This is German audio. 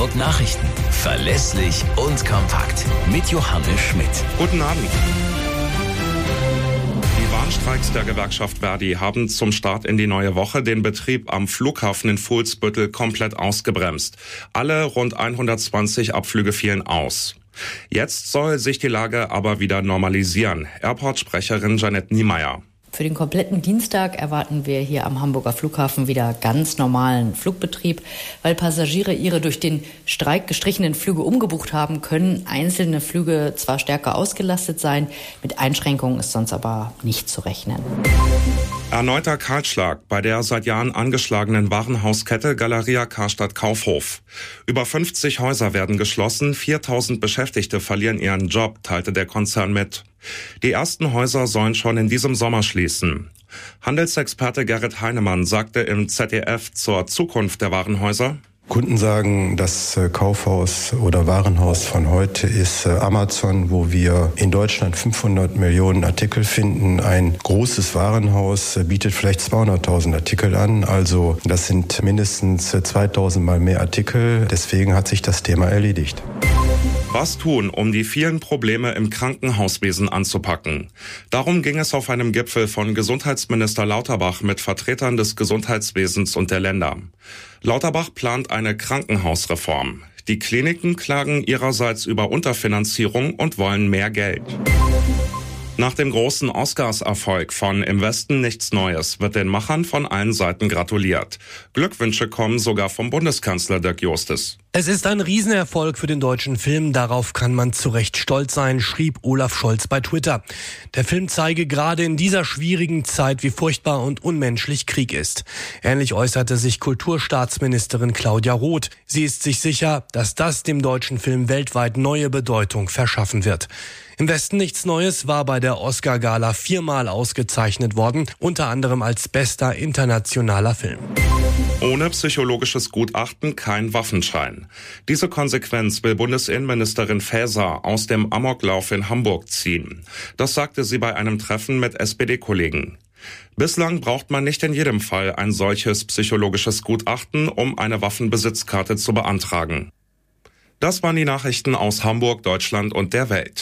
Hamburg Nachrichten. Verlässlich und kompakt. Mit Johannes Schmidt. Guten Abend. Die Warnstreiks der Gewerkschaft Verdi haben zum Start in die neue Woche den Betrieb am Flughafen in Fuhlsbüttel komplett ausgebremst. Alle rund 120 Abflüge fielen aus. Jetzt soll sich die Lage aber wieder normalisieren. Airport-Sprecherin Janette Niemeyer. Für den kompletten Dienstag erwarten wir hier am Hamburger Flughafen wieder ganz normalen Flugbetrieb. Weil Passagiere ihre durch den Streik gestrichenen Flüge umgebucht haben, können einzelne Flüge zwar stärker ausgelastet sein, mit Einschränkungen ist sonst aber nicht zu rechnen. Erneuter Kahlschlag bei der seit Jahren angeschlagenen Warenhauskette Galeria Karstadt Kaufhof. Über 50 Häuser werden geschlossen, 4000 Beschäftigte verlieren ihren Job, teilte der Konzern mit. Die ersten Häuser sollen schon in diesem Sommer schließen. Handelsexperte Gerrit Heinemann sagte im ZDF zur Zukunft der Warenhäuser, Kunden sagen, das äh, Kaufhaus oder Warenhaus von heute ist äh, Amazon, wo wir in Deutschland 500 Millionen Artikel finden. Ein großes Warenhaus äh, bietet vielleicht 200.000 Artikel an. Also das sind mindestens 2000 mal mehr Artikel. Deswegen hat sich das Thema erledigt. Was tun, um die vielen Probleme im Krankenhauswesen anzupacken? Darum ging es auf einem Gipfel von Gesundheitsminister Lauterbach mit Vertretern des Gesundheitswesens und der Länder. Lauterbach plant eine Krankenhausreform. Die Kliniken klagen ihrerseits über Unterfinanzierung und wollen mehr Geld. Nach dem großen Oscars-Erfolg von Im Westen nichts Neues wird den Machern von allen Seiten gratuliert. Glückwünsche kommen sogar vom Bundeskanzler Dirk Justes. Es ist ein Riesenerfolg für den deutschen Film, darauf kann man zu Recht stolz sein, schrieb Olaf Scholz bei Twitter. Der Film zeige gerade in dieser schwierigen Zeit, wie furchtbar und unmenschlich Krieg ist. Ähnlich äußerte sich Kulturstaatsministerin Claudia Roth. Sie ist sich sicher, dass das dem deutschen Film weltweit neue Bedeutung verschaffen wird. Im Westen nichts Neues war bei der Oscar-Gala viermal ausgezeichnet worden, unter anderem als bester internationaler Film. Ohne psychologisches Gutachten kein Waffenschein. Diese Konsequenz will Bundesinnenministerin Faeser aus dem Amoklauf in Hamburg ziehen. Das sagte sie bei einem Treffen mit SPD-Kollegen. Bislang braucht man nicht in jedem Fall ein solches psychologisches Gutachten, um eine Waffenbesitzkarte zu beantragen. Das waren die Nachrichten aus Hamburg, Deutschland und der Welt.